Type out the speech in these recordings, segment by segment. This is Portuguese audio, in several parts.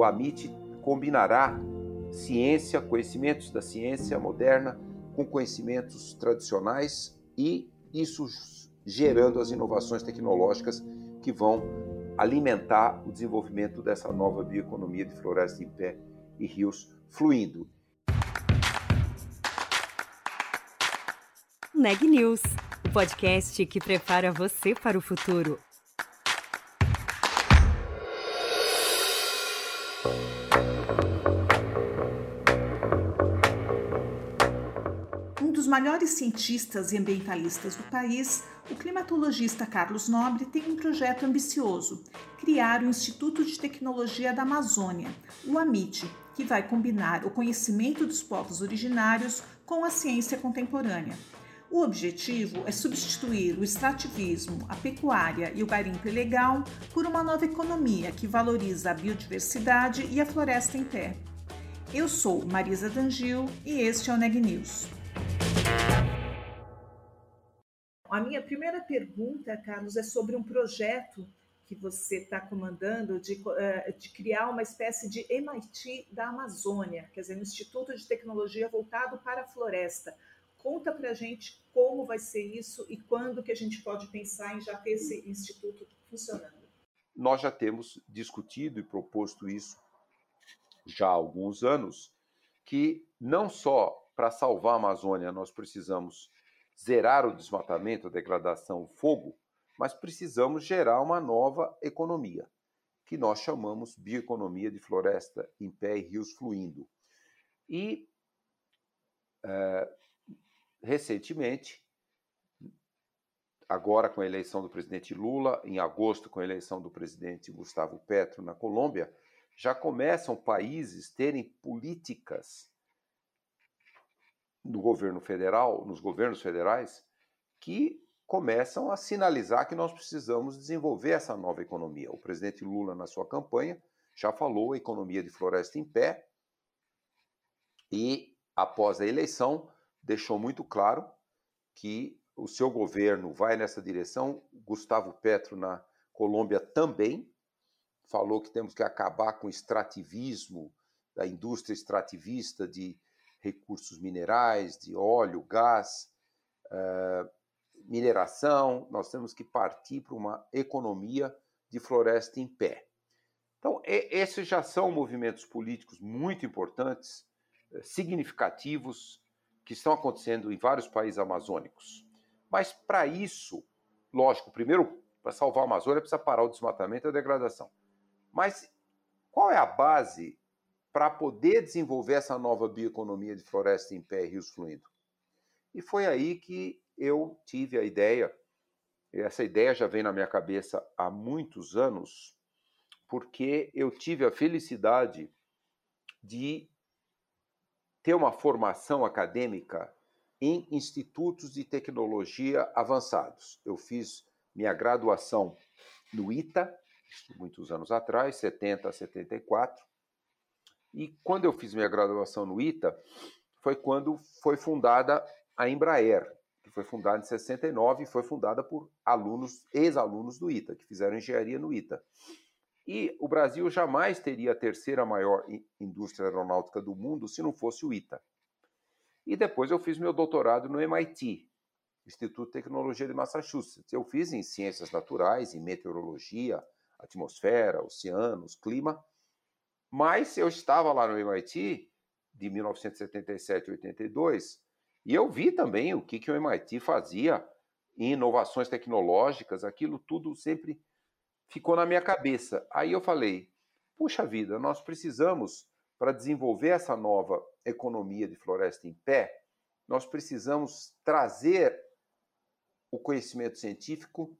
o AMIT combinará ciência, conhecimentos da ciência moderna com conhecimentos tradicionais e isso gerando as inovações tecnológicas que vão alimentar o desenvolvimento dessa nova bioeconomia de floresta em pé e rios fluindo. Neg News, o podcast que prepara você para o futuro. Maiores cientistas e ambientalistas do país, o climatologista Carlos Nobre tem um projeto ambicioso: criar o Instituto de Tecnologia da Amazônia, o AMIT, que vai combinar o conhecimento dos povos originários com a ciência contemporânea. O objetivo é substituir o extrativismo, a pecuária e o garimpo ilegal por uma nova economia que valoriza a biodiversidade e a floresta em pé. Eu sou Marisa Dangil e este é o Neg News. A minha primeira pergunta, Carlos, é sobre um projeto que você está comandando de, eh, de, criar uma espécie de MIT da Amazônia, quer dizer, um Instituto de Tecnologia voltado para a floresta. Conta para a gente como vai ser isso e quando que a gente pode pensar em já ter esse instituto funcionando. Nós já temos discutido e proposto isso já há alguns anos, que não só para salvar a Amazônia nós precisamos zerar o desmatamento, a degradação, o fogo, mas precisamos gerar uma nova economia, que nós chamamos bioeconomia de floresta em pé e rios fluindo. E, é, recentemente, agora com a eleição do presidente Lula, em agosto com a eleição do presidente Gustavo Petro na Colômbia, já começam países terem políticas no governo federal, nos governos federais, que começam a sinalizar que nós precisamos desenvolver essa nova economia. O presidente Lula, na sua campanha, já falou a economia de floresta em pé e, após a eleição, deixou muito claro que o seu governo vai nessa direção. Gustavo Petro, na Colômbia, também falou que temos que acabar com o extrativismo da indústria extrativista de recursos minerais, de óleo, gás, uh, mineração, nós temos que partir para uma economia de floresta em pé. Então, esses já são movimentos políticos muito importantes, eh, significativos, que estão acontecendo em vários países amazônicos. Mas, para isso, lógico, primeiro, para salvar a Amazônia, precisa parar o desmatamento e a degradação. Mas qual é a base para poder desenvolver essa nova bioeconomia de floresta em pé e rios fluindo. E foi aí que eu tive a ideia, essa ideia já vem na minha cabeça há muitos anos, porque eu tive a felicidade de ter uma formação acadêmica em institutos de tecnologia avançados. Eu fiz minha graduação no ITA, muitos anos atrás, 70 a 74, e quando eu fiz minha graduação no ITA, foi quando foi fundada a Embraer, que foi fundada em 69 e foi fundada por alunos, ex-alunos do ITA, que fizeram engenharia no ITA. E o Brasil jamais teria a terceira maior indústria aeronáutica do mundo se não fosse o ITA. E depois eu fiz meu doutorado no MIT, Instituto de Tecnologia de Massachusetts. Eu fiz em ciências naturais, em meteorologia, atmosfera, oceanos, clima, mas eu estava lá no MIT de 1977 a 82 e eu vi também o que, que o MIT fazia em inovações tecnológicas, aquilo tudo sempre ficou na minha cabeça. Aí eu falei: puxa vida, nós precisamos, para desenvolver essa nova economia de floresta em pé, nós precisamos trazer o conhecimento científico,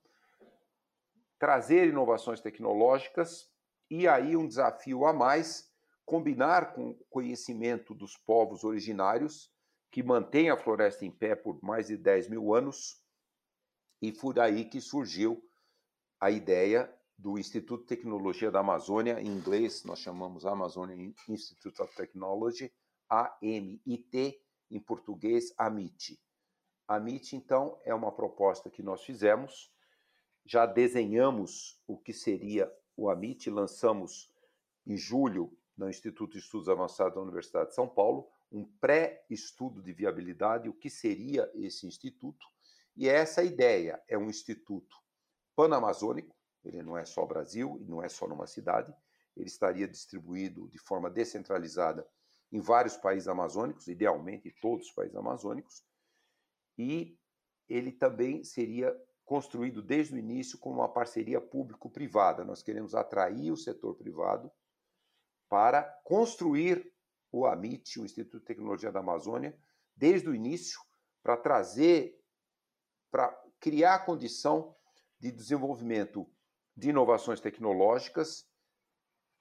trazer inovações tecnológicas E aí um desafio a mais, combinar com o conhecimento dos povos originários que mantêm a floresta em pé por mais de 10 mil anos, e foi daí que surgiu a ideia do Instituto de Tecnologia da Amazônia, em inglês nós chamamos Amazônia Institute of Technology, AMIT, em português AMIT. AMIT, então, é uma proposta que nós fizemos, já desenhamos o que seria o AMIT, lançamos em julho no Instituto de Estudos Avançados da Universidade de São Paulo um pré-estudo de viabilidade, o que seria esse instituto, e essa ideia é um instituto panamazônico, ele não é só Brasil e não é só numa cidade, ele estaria distribuído de forma descentralizada em vários países amazônicos, idealmente todos os países amazônicos, e ele também seria construído desde o início como uma parceria público-privada. Nós queremos atrair o setor privado para construir o AMIT, o Instituto de Tecnologia da Amazônia, desde o início, para trazer, para criar a condição de desenvolvimento de inovações tecnológicas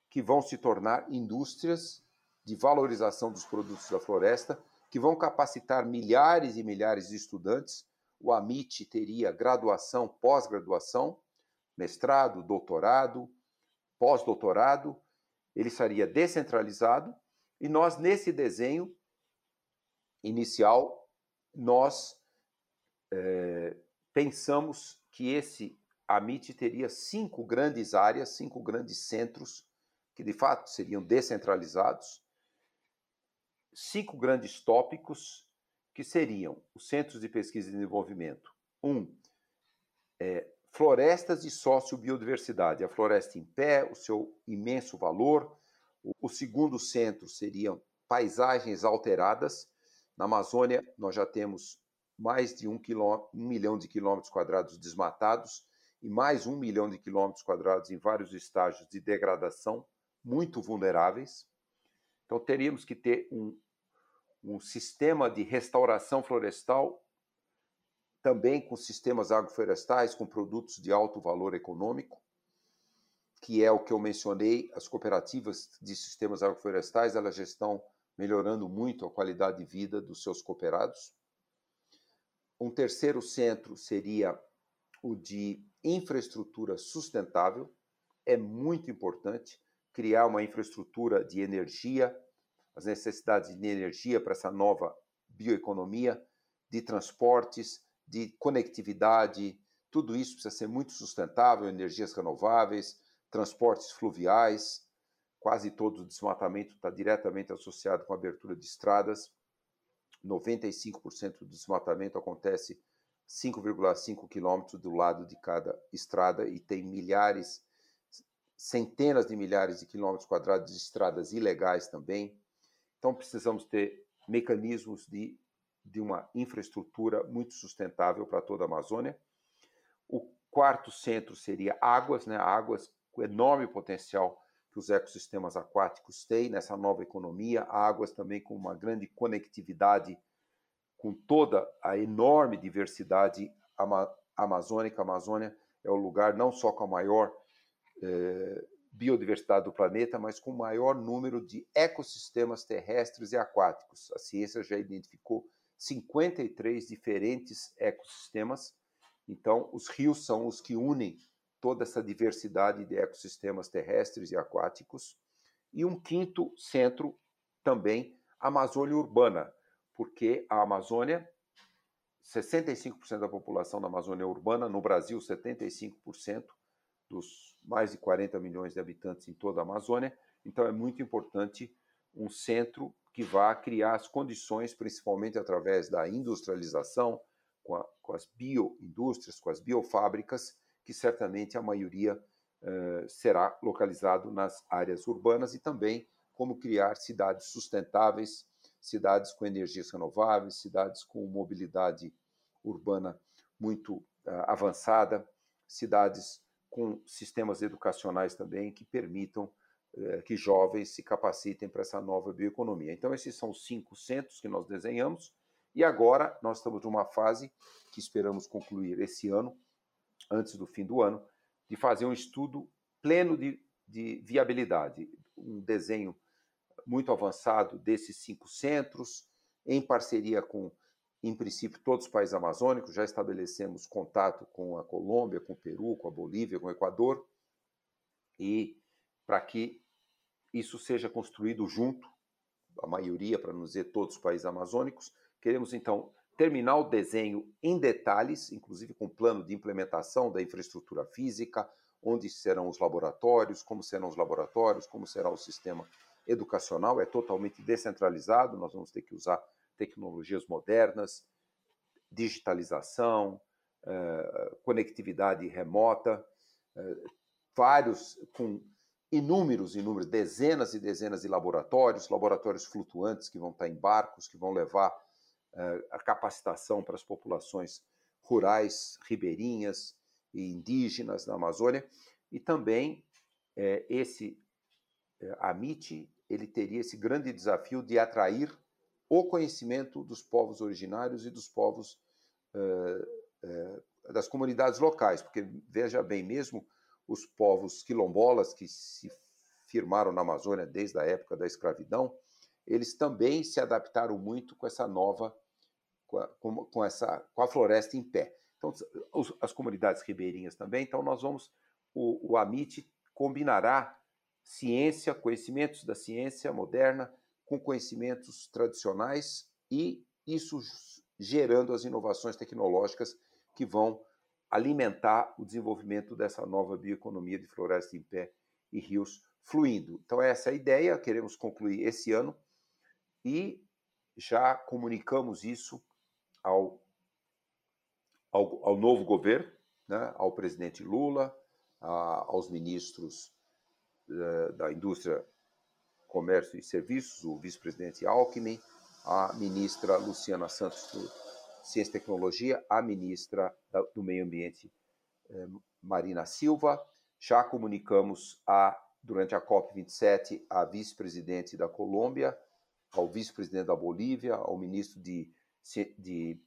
que vão se tornar indústrias de valorização dos produtos da floresta, que vão capacitar milhares e milhares de estudantes. O AMIT teria graduação, pós-graduação, mestrado, doutorado, pós-doutorado. Ele estaria descentralizado e nós, nesse desenho inicial, nós é, pensamos que esse a MIT teria cinco grandes áreas, cinco grandes centros, que de fato seriam descentralizados, cinco grandes tópicos, que seriam os centros de pesquisa e desenvolvimento. Um, é, florestas e sociobiodiversidade, a floresta em pé, o seu imenso valor. O, segundo centro seriam paisagens alteradas. Na Amazônia, nós já temos mais de um, um milhão de quilômetros quadrados desmatados e mais um milhão de quilômetros quadrados em vários estágios de degradação muito vulneráveis. Então, teríamos que ter um, um sistema de restauração florestal, também com sistemas agroflorestais, com produtos de alto valor econômico, que é o que eu mencionei, as cooperativas de sistemas agroflorestais, elas já estão melhorando muito a qualidade de vida dos seus cooperados. Um terceiro centro seria o de infraestrutura sustentável. É muito importante criar uma infraestrutura de energia, as necessidades de energia para essa nova bioeconomia, de transportes, de conectividade, tudo isso precisa ser muito sustentável, energias renováveis, transportes fluviais, quase todo o desmatamento está diretamente associado com a abertura de estradas. 95% do desmatamento acontece 5,5 quilômetros do lado de cada estrada e tem milhares, centenas de milhares de quilômetros quadrados de estradas ilegais também. Então precisamos ter mecanismos de, de uma infraestrutura muito sustentável para toda a Amazônia. O quarto centro seria águas, né? Águas com enorme potencial que os ecossistemas aquáticos têm nessa nova economia, águas também com uma grande conectividade com toda a enorme diversidade ama amazônica. A Amazônia é o lugar não só com a maior eh, biodiversidade do planeta, mas com o maior número de ecossistemas terrestres e aquáticos. A ciência já identificou 53 diferentes ecossistemas. Então, os rios são os que unem toda essa diversidade de ecossistemas terrestres e aquáticos. E um quinto centro também, Amazônia Urbana, porque a Amazônia, 65% da população da Amazônia é urbana, no Brasil, 75% dos mais de 40 milhões de habitantes em toda a Amazônia. Então, é muito importante um centro que vá criar as condições, principalmente através da industrialização, com, a, com as bioindústrias, com as biofábricas, que certamente a maioria eh, será localizado nas áreas urbanas e também como criar cidades sustentáveis cidades com energias renováveis, cidades com mobilidade urbana muito uh, avançada, cidades com sistemas educacionais também que permitam uh, que jovens se capacitem para essa nova bioeconomia. Então, esses são os cinco centros que nós desenhamos, e agora nós estamos numa fase que esperamos concluir esse ano, antes do fim do ano, de fazer um estudo pleno de de viabilidade. Um desenho muito avançado desses cinco centros, em parceria com, em princípio, todos os países amazônicos. Já estabelecemos contato com a Colômbia, com o Peru, com a Bolívia, com o Equador, e para que isso seja construído junto, a maioria, para não dizer todos os países amazônicos. Queremos, então, terminar o desenho em detalhes, inclusive com plano de implementação da infraestrutura física, onde serão os laboratórios, como serão os laboratórios, como será o sistema educacional. É totalmente descentralizado, nós vamos ter que usar tecnologias modernas, digitalização, eh, conectividade remota, eh, vários com inúmeros, inúmeros, dezenas e dezenas de laboratórios, laboratórios flutuantes que vão estar em barcos, que vão levar uh, a capacitação para as populações rurais, ribeirinhas e indígenas da Amazônia. E também eh, esse eh, AMIT, ele teria esse grande desafio de atrair o conhecimento dos povos originários e dos povos das comunidades locais, porque veja bem, mesmo os povos quilombolas que se firmaram na Amazônia desde a época da escravidão, eles também se adaptaram muito com essa nova, com, a, com essa, com a floresta em pé. Então, os, as comunidades ribeirinhas também. Então, nós vamos, o, o AMIT combinará ciência, conhecimentos da ciência moderna com conhecimentos tradicionais e isso gerando as inovações tecnológicas que vão alimentar o desenvolvimento dessa nova bioeconomia de floresta em pé e rios fluindo. Então, essa é a ideia, queremos concluir esse ano e já comunicamos isso ao, ao, ao novo governo, né, ao presidente Lula, a, aos ministros da Indústria, Comércio e Serviços, o vice-presidente Alckmin, a ministra Luciana Santos Ciência e Tecnologia, a ministra do Meio Ambiente, eh, Marina Silva. Já comunicamos a, durante a COP27 a vice-presidente da Colômbia, ao vice-presidente da Bolívia, ao ministro de, de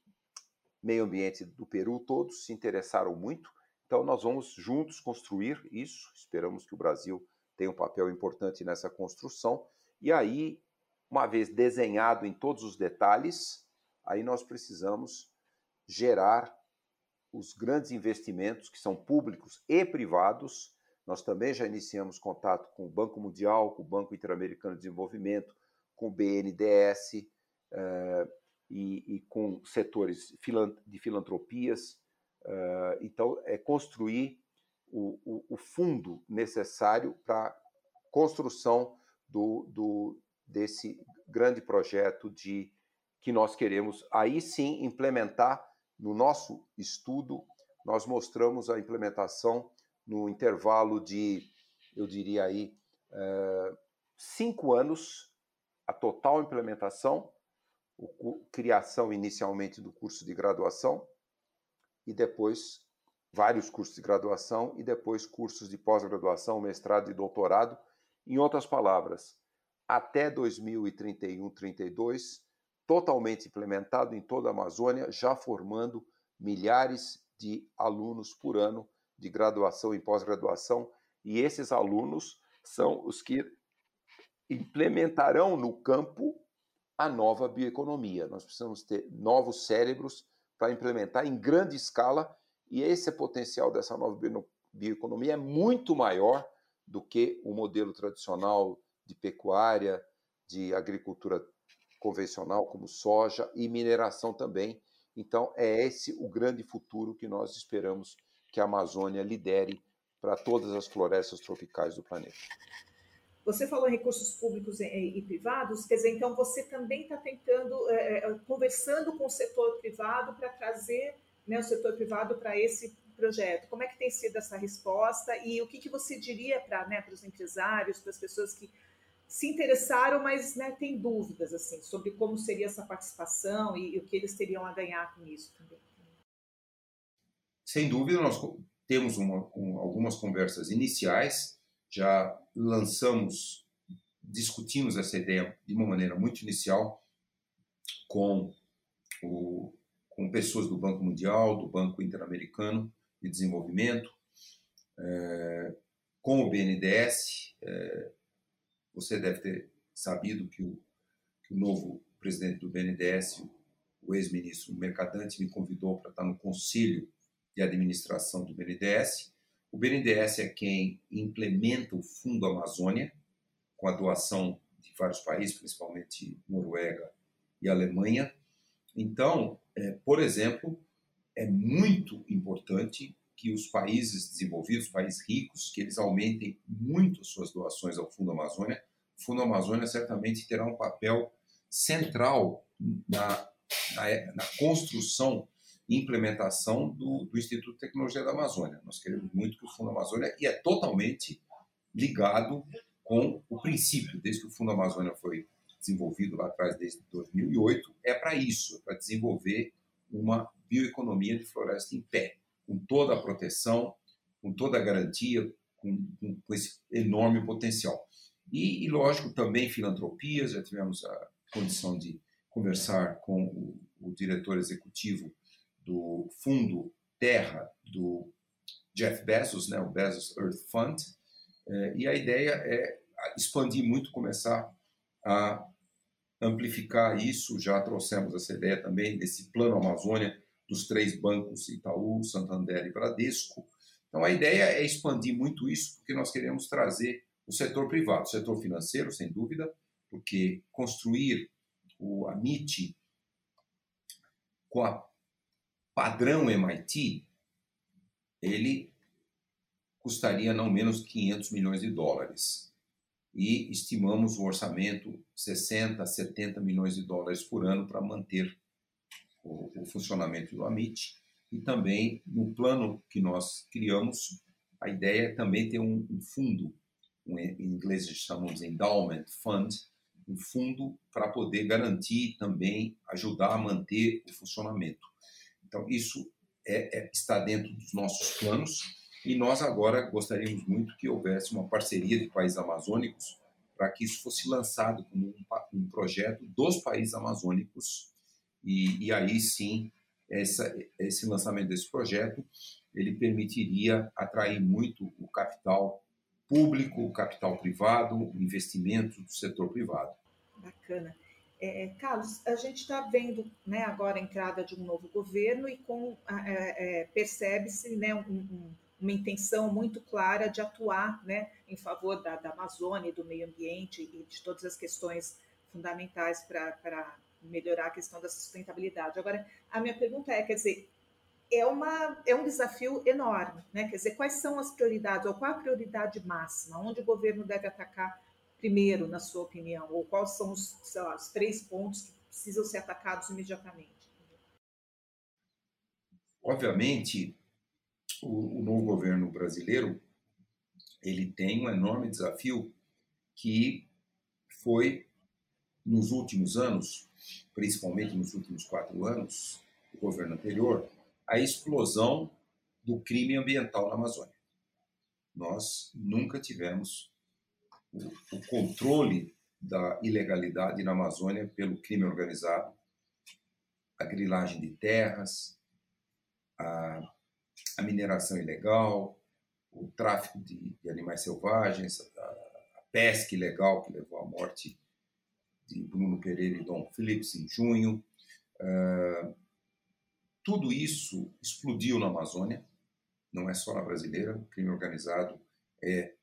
Meio Ambiente do Peru, todos se interessaram muito. Então, nós vamos juntos construir isso. Esperamos que o Brasil tenha um papel importante nessa construção. E aí, uma vez desenhado em todos os detalhes, aí nós precisamos gerar os grandes investimentos que são públicos e privados. Nós também já iniciamos contato com o Banco Mundial, com o Banco Interamericano de Desenvolvimento, com o BNDES uh, e, e, com setores de filantropias. Uh, então, é construir o, o, o fundo necessário para a construção do, do, desse grande projeto de que nós queremos aí sim implementar no nosso estudo. Nós mostramos a implementação no intervalo de, eu diria aí, é, cinco anos, a total implementação, o, criação inicialmente do curso de graduação e depois vários cursos de graduação e depois cursos de pós-graduação, mestrado e doutorado. Em outras palavras, até 2031, 32, totalmente implementado em toda a Amazônia, já formando milhares de alunos por ano de graduação e pós-graduação, e esses alunos são os que implementarão no campo a nova bioeconomia. Nós precisamos ter novos cérebros para implementar em grande escala, e esse potencial dessa nova bioeconomia é muito maior do que o modelo tradicional de pecuária, de agricultura convencional, como soja e mineração também. Então, é esse o grande futuro que nós esperamos que a Amazônia lidere para todas as florestas tropicais do planeta. Você falou em recursos públicos e, privados, quer dizer, então você também está tentando, é, é, conversando com o setor privado para trazer né, o setor privado para esse projeto. Como é que tem sido essa resposta e o que, que você diria para né, os empresários, para as pessoas que se interessaram, mas né, tem dúvidas assim sobre como seria essa participação e, e, o que eles teriam a ganhar com isso também. Sem dúvida, nós temos uma, um, algumas conversas iniciais, já lançamos, discutimos essa ideia de uma maneira muito inicial com, o, com pessoas do Banco Mundial, do Banco Interamericano de Desenvolvimento, é, com o BNDES. É, você deve ter sabido que o, que o novo presidente do BNDES, o ex-ministro Mercadante, me convidou para estar no conselho de administração do BNDES. O BNDES é quem implementa o Fundo Amazônia, com a doação de vários países, principalmente Noruega e Alemanha. Então, é, por exemplo, é muito importante que os países desenvolvidos, países ricos, que eles aumentem muito suas doações ao Fundo Amazônia. O Fundo Amazônia certamente terá um papel central na, na, na construção e implementação do, do, Instituto de Tecnologia da Amazônia. Nós queremos muito que o Fundo Amazônia, e é totalmente ligado com o princípio, desde que o Fundo Amazônia foi desenvolvido lá atrás, desde 2008, é para isso, é para desenvolver uma bioeconomia de floresta em pé com toda a proteção, com toda a garantia, com, com, com esse enorme potencial. E, e, lógico, também filantropias, já tivemos a condição de conversar com o, o diretor executivo do Fundo Terra do Jeff Bezos, né, o Bezos Earth Fund, é, e a ideia é expandir muito, começar a amplificar isso. Já trouxemos essa ideia também desse plano Amazônia dos três bancos Itaú, Santander e Bradesco. Então a ideia é expandir muito isso, porque nós queremos trazer o setor privado, o setor financeiro, sem dúvida, porque construir o AMIT com a padrão MIT, ele custaria não menos 500 milhões de dólares. E estimamos o orçamento 60, 70 milhões de dólares por ano para manter o, o funcionamento do AMIT e também no plano que nós criamos, a ideia é também ter um, um fundo, um, em inglês chamamos endowment fund, um fundo para poder garantir também ajudar a manter o funcionamento. Então isso é, é, está dentro dos nossos planos e nós agora gostaríamos muito que houvesse uma parceria de países amazônicos para que isso fosse lançado como um, um projeto dos países amazônicos e, e aí sim, essa, esse lançamento desse projeto ele permitiria atrair muito o capital público, o capital privado, o investimento do setor privado. Bacana. É, Carlos, a gente está vendo né, agora a entrada de um novo governo e é, é, percebe-se né, um, um, uma intenção muito clara de atuar né, em favor da, da Amazônia, do meio ambiente e de todas as questões fundamentais para melhorar a questão da sustentabilidade. Agora, a minha pergunta é, quer dizer, é, uma, é um desafio enorme, né? Quer dizer, quais são as prioridades, ou qual a prioridade máxima? Onde o governo deve atacar primeiro, na sua opinião? Ou quais são os, lá, os três pontos que precisam ser atacados imediatamente? Obviamente, o, o novo governo brasileiro ele tem um enorme desafio que foi nos últimos anos, principalmente nos últimos quatro anos do governo anterior, a explosão do crime ambiental na Amazônia. Nós nunca tivemos o, o controle da ilegalidade na Amazônia pelo crime organizado, a grilagem de terras, a, a mineração ilegal, o tráfico de, de animais selvagens, a, a pesca ilegal que levou à morte de Bruno Pereira e Dom Phillips em junho. Uh, tudo isso explodiu na Amazônia, não é só na brasileira, o crime organizado é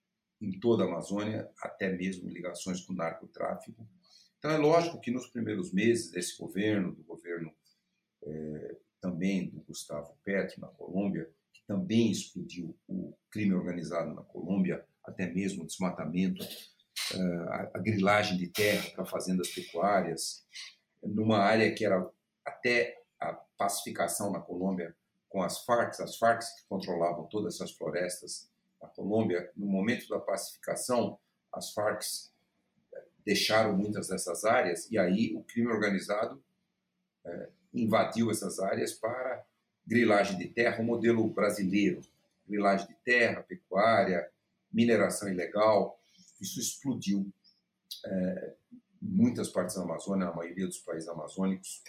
em toda a Amazônia, até mesmo ligações com o narcotráfico. Então é lógico que nos primeiros meses desse governo, do governo é, também do Gustavo Petro na Colômbia, que também explodiu o crime organizado na Colômbia, até mesmo o desmatamento a, a grilagem de terra para fazendas pecuárias, numa área que era até a pacificação na Colômbia com as Farc, as Farc que controlavam todas essas florestas na Colômbia, no momento da pacificação, as Farc eh, deixaram muitas dessas áreas e aí o crime organizado é, invadiu essas áreas para grilagem de terra, o modelo brasileiro, grilagem de terra, pecuária, mineração ilegal, isso explodiu é, muitas partes da Amazônia, na maioria dos países amazônicos.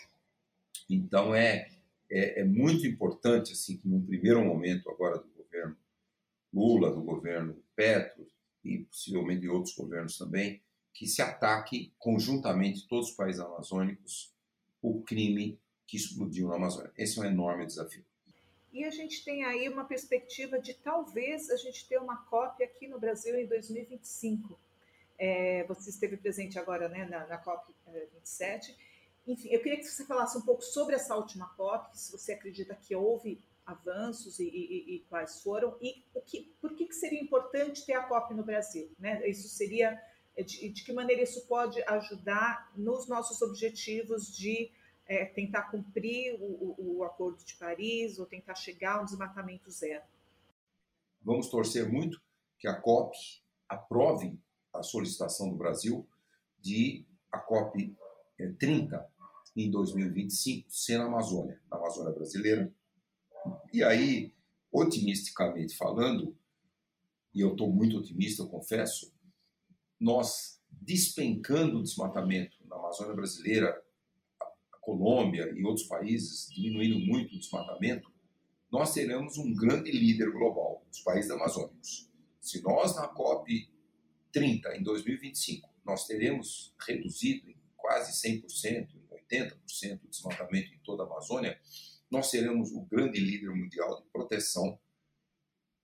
Então é, é, é, muito importante assim que num primeiro momento agora do governo Lula, do governo Petro e possivelmente de outros governos também, que se ataque conjuntamente todos os países amazônicos o crime que explodiu na Amazônia. Esse é um enorme desafio. E a gente tem aí uma perspectiva de talvez a gente ter uma cópia aqui no Brasil em 2025. É, você esteve presente agora né, na, na COP 27. Enfim, eu queria que você falasse um pouco sobre essa última COP, se você acredita que houve avanços e, e, e quais foram, e o que, por que, que seria importante ter a COP no Brasil? Né? Isso seria de, de que maneira isso pode ajudar nos nossos objetivos de é, tentar cumprir o, o, o, Acordo de Paris ou tentar chegar ao desmatamento zero? Vamos torcer muito que a COP aprove a solicitação do Brasil de a COP 30 é, em 2025 ser na Amazônia, na Amazônia brasileira. E aí, otimisticamente falando, e eu estou muito otimista, eu confesso, nós despencando o desmatamento na Amazônia brasileira, Colômbia e outros países diminuindo muito o desmatamento, nós teremos um grande líder global, os países amazônicos. Se nós na COP 30 em 2025 nós teremos reduzido em quase 100%, em 80% o desmatamento em toda a Amazônia, nós seremos o grande líder mundial de proteção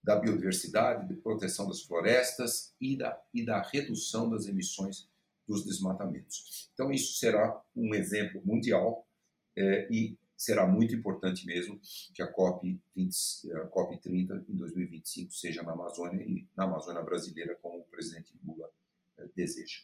da biodiversidade, de proteção das florestas e da, e da redução das emissões dos desmatamentos. Então, isso será um exemplo mundial é, e será muito importante mesmo que a COP, 20, a COP 30 em 2025 seja na Amazônia e na Amazônia brasileira, como o presidente Lula é, deseja.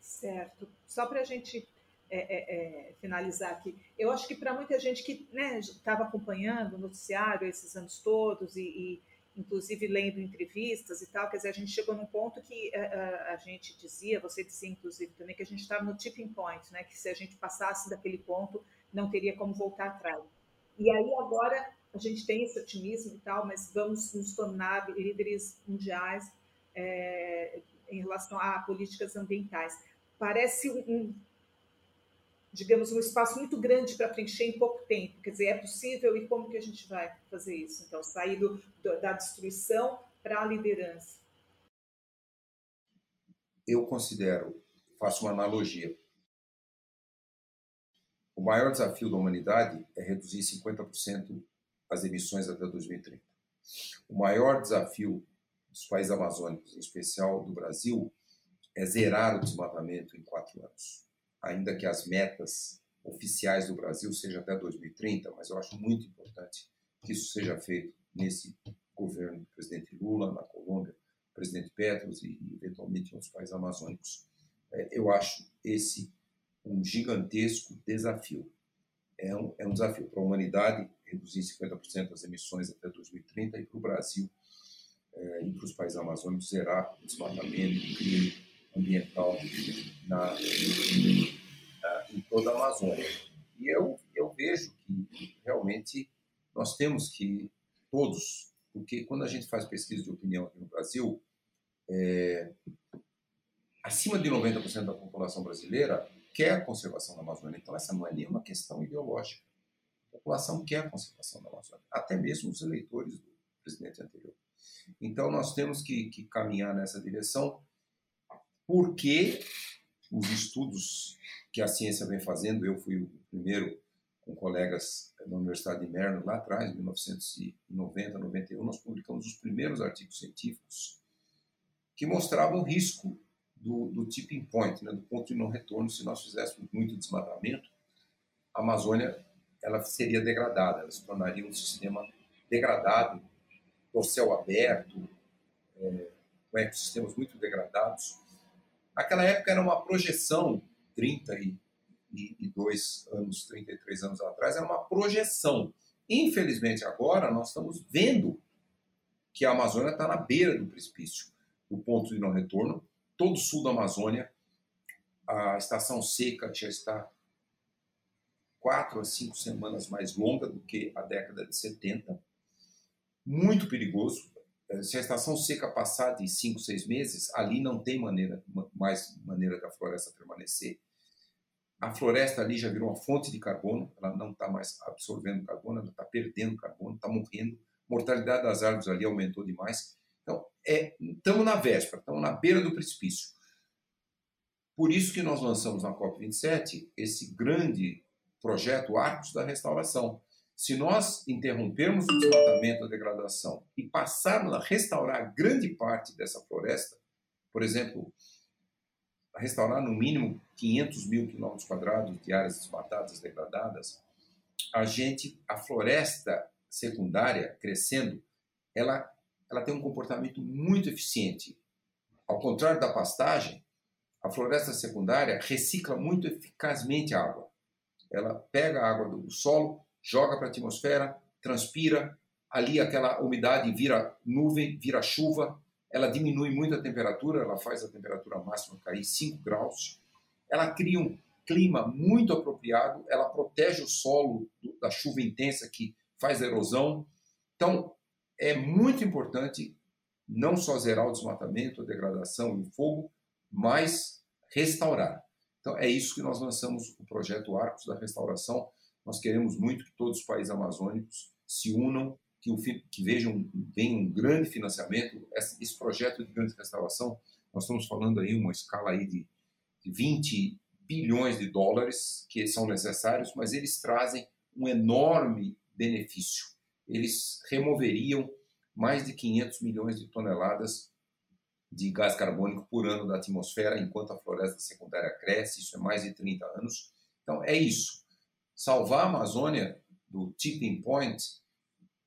Certo. Só para a gente é, é, é, finalizar aqui. Eu acho que para muita gente que estava né, acompanhando o noticiário esses anos todos e, e, inclusive lendo entrevistas e tal, quer dizer, a gente chegou num ponto que a, é, a, a gente dizia, você dizia inclusive também, que a gente estava no tipping point, né, que se a gente passasse daquele ponto, não teria como voltar atrás. E aí agora a gente tem esse otimismo e tal, mas vamos nos tornar líderes mundiais é, em relação a políticas ambientais. Parece um, digamos, um espaço muito grande para preencher em pouco tempo. Quer dizer, é possível e como que a gente vai fazer isso? Então, sair do, da destruição para a liderança. Eu considero, faço uma analogia. O maior desafio da humanidade é reduzir 50% as emissões até 2030. O maior desafio dos países amazônicos, em especial do Brasil, é zerar o desmatamento em quatro anos ainda que as metas oficiais do Brasil sejam até 2030, mas eu acho muito importante que isso seja feito nesse governo do presidente Lula, na Colômbia, presidente Petros e, eventualmente, outros países amazônicos. É, eu acho esse um gigantesco desafio. É um, é um desafio para a humanidade reduzir 50% das emissões até 2030 e para o Brasil é, e para os países amazônicos zerar o desmatamento, o crime ambiental na, em toda a Amazônia. E eu, eu vejo que realmente nós temos que, todos, porque quando a gente faz pesquisa de opinião aqui no Brasil, é, acima de 90% da população brasileira quer a conservação da Amazônia. Então, essa não é nenhuma questão ideológica. A população quer a conservação da Amazônia, até mesmo os eleitores do presidente anterior. Então, nós temos que, que caminhar nessa direção porque os estudos que a ciência vem fazendo, eu fui o primeiro com colegas da Universidade de Maryland lá atrás, em 1990, 91, nós publicamos os primeiros artigos científicos que mostravam o risco do, do tipping point, né, do ponto de não retorno, se nós fizéssemos muito desmatamento, a Amazônia ela seria degradada, ela se tornaria um sistema degradado, do céu aberto, é, com ecossistemas muito degradados, Naquela época era uma projeção, 32 anos, 33 anos atrás, era uma projeção. Infelizmente, agora nós estamos vendo que a Amazônia está na beira do precipício, do ponto de não retorno. Todo o sul da Amazônia, a estação seca já está quatro a cinco semanas mais longa do que a década de 70. Muito perigoso. Eh, se a estação seca passar de 5, 6 meses, ali não tem maneira, mais maneira da floresta permanecer. A floresta ali já virou uma fonte de carbono, ela não está mais absorvendo carbono, ela está perdendo carbono, está morrendo, mortalidade das árvores ali aumentou demais. Então, estamos é, na véspera, estamos na beira do precipício. Por isso que nós lançamos na COP27 esse grande projeto Arcos da Restauração. Se nós interrompermos o desmatamento, a degradação e passarmos a restaurar grande parte dessa floresta, por exemplo, restaurar no mínimo 500 mil quilômetros quadrados de áreas desmatadas, degradadas, a gente, a floresta secundária crescendo, ela, ela tem um comportamento muito eficiente. Ao contrário da pastagem, a floresta secundária recicla muito eficazmente a água. Ela pega a água do solo, joga para a atmosfera, transpira, ali aquela umidade vira nuvem, vira chuva, ela diminui muito a temperatura, ela faz a temperatura máxima cair 5 graus, ela cria um clima muito apropriado, ela protege o solo da chuva intensa que faz a erosão. Então, é muito importante não só zerar o desmatamento, a degradação e o fogo, mas restaurar. Então, é isso que nós lançamos o projeto Arcos da Restauração. Nós queremos muito que todos os países amazônicos se unam que, o, que vejam venha um grande financiamento. Esse, esse, projeto de grande restauração, nós estamos falando aí uma escala aí de, de 20 bilhões de dólares que são necessários, mas eles trazem um enorme benefício. Eles removeriam mais de 500 milhões de toneladas de gás carbônico por ano da atmosfera, enquanto a floresta secundária cresce, isso é mais de 30 anos. Então, é isso. Salvar a Amazônia do tipping point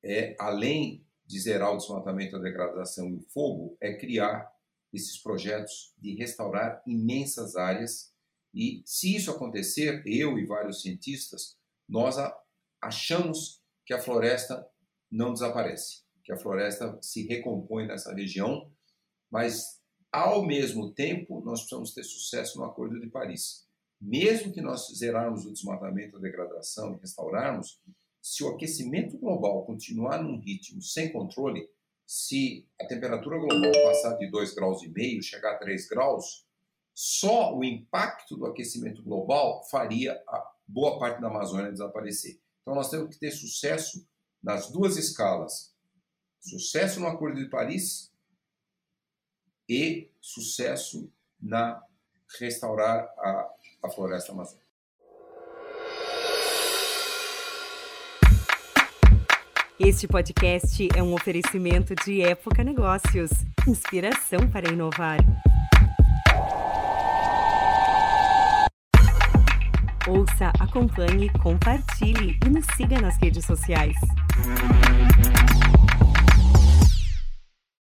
é, além de zerar o desmatamento, a degradação e o fogo, é criar esses projetos de restaurar imensas áreas. E se isso acontecer, eu e vários cientistas, nós achamos que a floresta não desaparece, que a floresta se recompõe nessa região, mas ao mesmo tempo nós precisamos ter sucesso no Acordo de Paris. Mesmo que nós zerarmos o desmatamento, a degradação e restaurarmos, se o aquecimento global continuar num ritmo sem controle, se a temperatura global passar de 2,5 graus e meio, chegar a 3 graus, só o impacto do aquecimento global faria a boa parte da Amazônia desaparecer. Então nós temos que ter sucesso nas duas escalas. Sucesso no Acordo de Paris e sucesso na restaurar a, a floresta amazônica. Este podcast é um oferecimento de Época Negócios inspiração para inovar. Ouça, acompanhe, compartilhe e nos siga nas redes sociais.